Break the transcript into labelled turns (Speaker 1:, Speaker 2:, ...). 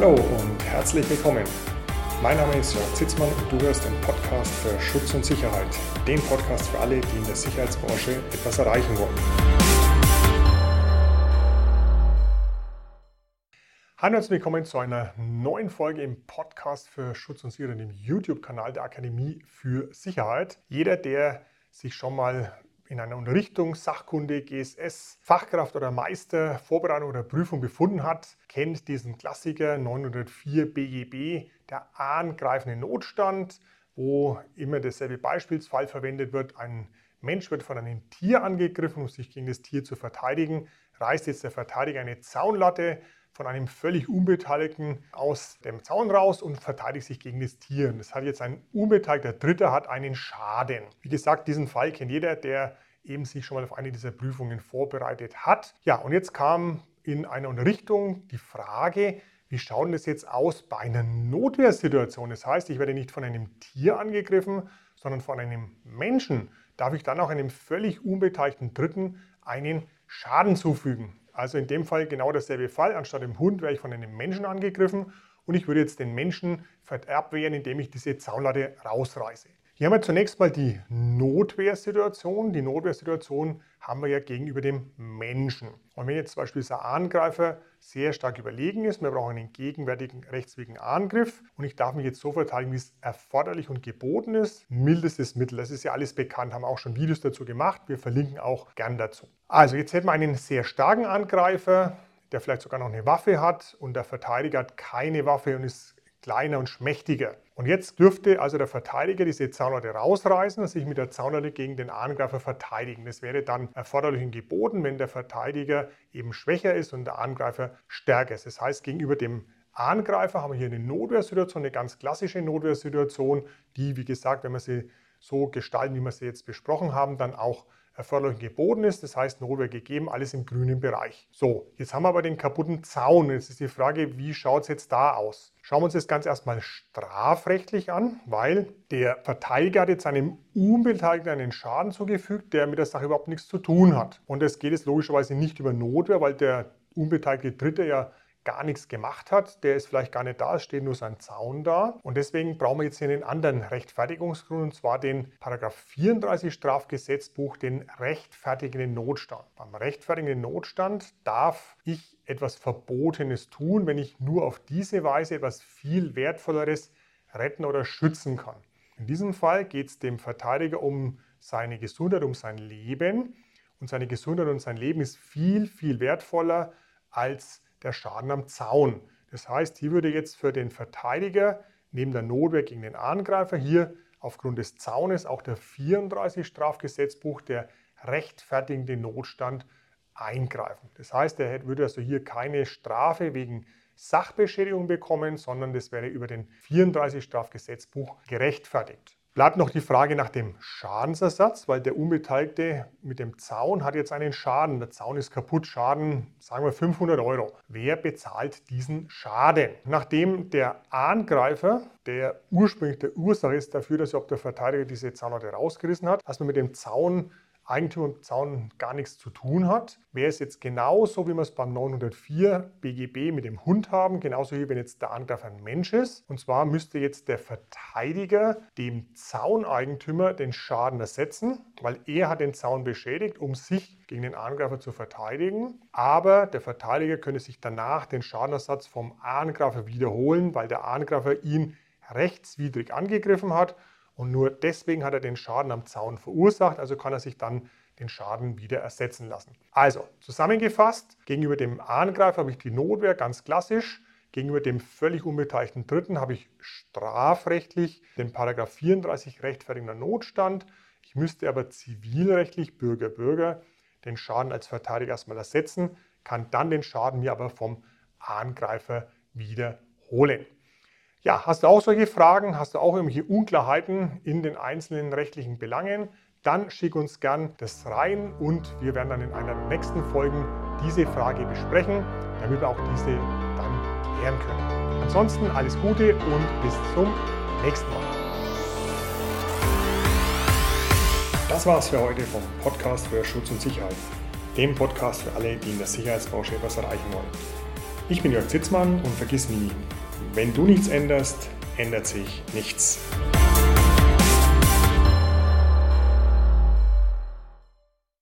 Speaker 1: Hallo und herzlich willkommen. Mein Name ist Jörg Zitzmann und du hörst den Podcast für Schutz und Sicherheit. Den Podcast für alle, die in der Sicherheitsbranche etwas erreichen wollen. Hallo und herzlich willkommen zu einer neuen Folge im Podcast für Schutz und Sicherheit, dem YouTube-Kanal der Akademie für Sicherheit. Jeder, der sich schon mal in einer Unterrichtung, Sachkunde, GSS, Fachkraft oder Meister, Vorbereitung oder Prüfung befunden hat, kennt diesen Klassiker 904 BGB, der angreifende Notstand, wo immer derselbe Beispielsfall verwendet wird. Ein Mensch wird von einem Tier angegriffen, um sich gegen das Tier zu verteidigen. Reißt jetzt der Verteidiger eine Zaunlatte von einem völlig Unbeteiligten aus dem Zaun raus und verteidigt sich gegen das Tier. Das hat jetzt ein unbeteiligter Dritter hat einen Schaden. Wie gesagt, diesen Fall kennt jeder, der eben sich schon mal auf eine dieser Prüfungen vorbereitet hat. Ja, und jetzt kam in einer Unterrichtung die Frage, wie schaut denn das jetzt aus bei einer Notwehrsituation? Das heißt, ich werde nicht von einem Tier angegriffen, sondern von einem Menschen. Darf ich dann auch einem völlig unbeteiligten Dritten einen Schaden zufügen? Also in dem Fall genau derselbe Fall. Anstatt dem Hund wäre ich von einem Menschen angegriffen und ich würde jetzt den Menschen abwehren, indem ich diese Zaunlatte rausreiße. Hier haben wir zunächst mal die Notwehrsituation. Die Notwehrsituation haben wir ja gegenüber dem Menschen. Und wenn jetzt zum Beispiel dieser Angreifer sehr stark überlegen ist, wir brauchen einen gegenwärtigen rechtswidrigen Angriff und ich darf mich jetzt so verteidigen, wie es erforderlich und geboten ist. Mildestes Mittel, das ist ja alles bekannt, haben auch schon Videos dazu gemacht. Wir verlinken auch gern dazu. Also jetzt hätten wir einen sehr starken Angreifer, der vielleicht sogar noch eine Waffe hat und der Verteidiger hat keine Waffe und ist kleiner und schmächtiger. Und jetzt dürfte also der Verteidiger diese Zaunlatte rausreißen und sich mit der Zaunlatte gegen den Angreifer verteidigen. Das wäre dann erforderlich und geboten, wenn der Verteidiger eben schwächer ist und der Angreifer stärker ist. Das heißt, gegenüber dem Angreifer haben wir hier eine Notwehrsituation, eine ganz klassische Notwehrsituation, die, wie gesagt, wenn wir sie so gestalten, wie wir sie jetzt besprochen haben, dann auch erforderlich geboten ist. Das heißt, Notwehr gegeben, alles im grünen Bereich. So, jetzt haben wir aber den kaputten Zaun. Jetzt ist die Frage, wie schaut es jetzt da aus? Schauen wir uns das Ganze erstmal strafrechtlich an, weil der Verteidiger hat jetzt einem Unbeteiligten einen Schaden zugefügt, der mit der Sache überhaupt nichts zu tun hat. Und es geht jetzt logischerweise nicht über Notwehr, weil der unbeteiligte Dritte ja gar nichts gemacht hat, der ist vielleicht gar nicht da, es steht nur sein Zaun da. Und deswegen brauchen wir jetzt hier einen anderen Rechtfertigungsgrund, und zwar den Paragraph 34 Strafgesetzbuch, den rechtfertigenden Notstand. Beim rechtfertigenden Notstand darf ich etwas Verbotenes tun, wenn ich nur auf diese Weise etwas viel Wertvolleres retten oder schützen kann. In diesem Fall geht es dem Verteidiger um seine Gesundheit, um sein Leben. Und seine Gesundheit und sein Leben ist viel, viel wertvoller als der Schaden am Zaun. Das heißt, hier würde jetzt für den Verteidiger neben der Notwehr gegen den Angreifer hier aufgrund des Zaunes auch der 34 Strafgesetzbuch der rechtfertigende Notstand eingreifen. Das heißt, er würde also hier keine Strafe wegen Sachbeschädigung bekommen, sondern das wäre über den 34 Strafgesetzbuch gerechtfertigt. Bleibt noch die Frage nach dem Schadensersatz, weil der Unbeteiligte mit dem Zaun hat jetzt einen Schaden. Der Zaun ist kaputt, Schaden, sagen wir 500 Euro. Wer bezahlt diesen Schaden? Nachdem der Angreifer, der ursprünglich der Ursache ist dafür, dass überhaupt der Verteidiger diese Zaunlatte rausgerissen hat, dass man mit dem Zaun Eigentum im Zaun gar nichts zu tun hat. Wäre es jetzt genauso, wie wir es beim 904 BGB mit dem Hund haben, genauso wie wenn jetzt der Angreifer ein Mensch ist. Und zwar müsste jetzt der Verteidiger dem Zauneigentümer den Schaden ersetzen, weil er hat den Zaun beschädigt, um sich gegen den Angreifer zu verteidigen. Aber der Verteidiger könnte sich danach den Schadenersatz vom Angreifer wiederholen, weil der Angreifer ihn rechtswidrig angegriffen hat und nur deswegen hat er den Schaden am Zaun verursacht, also kann er sich dann den Schaden wieder ersetzen lassen. Also zusammengefasst, gegenüber dem Angreifer habe ich die Notwehr ganz klassisch. Gegenüber dem völlig unbeteiligten Dritten habe ich strafrechtlich den Paragraph 34 rechtfertigender Notstand. Ich müsste aber zivilrechtlich Bürger Bürger den Schaden als Verteidiger erstmal ersetzen, kann dann den Schaden mir aber vom Angreifer wiederholen. Ja, hast du auch solche Fragen? Hast du auch irgendwelche Unklarheiten in den einzelnen rechtlichen Belangen? Dann schick uns gern das rein und wir werden dann in einer der nächsten Folgen diese Frage besprechen, damit wir auch diese dann klären können. Ansonsten alles Gute und bis zum nächsten Mal. Das war's für heute vom Podcast für Schutz und Sicherheit, dem Podcast für alle, die in der Sicherheitsbranche etwas erreichen wollen. Ich bin Jörg Zitzmann und vergiss nie, wenn du nichts änderst, ändert sich nichts.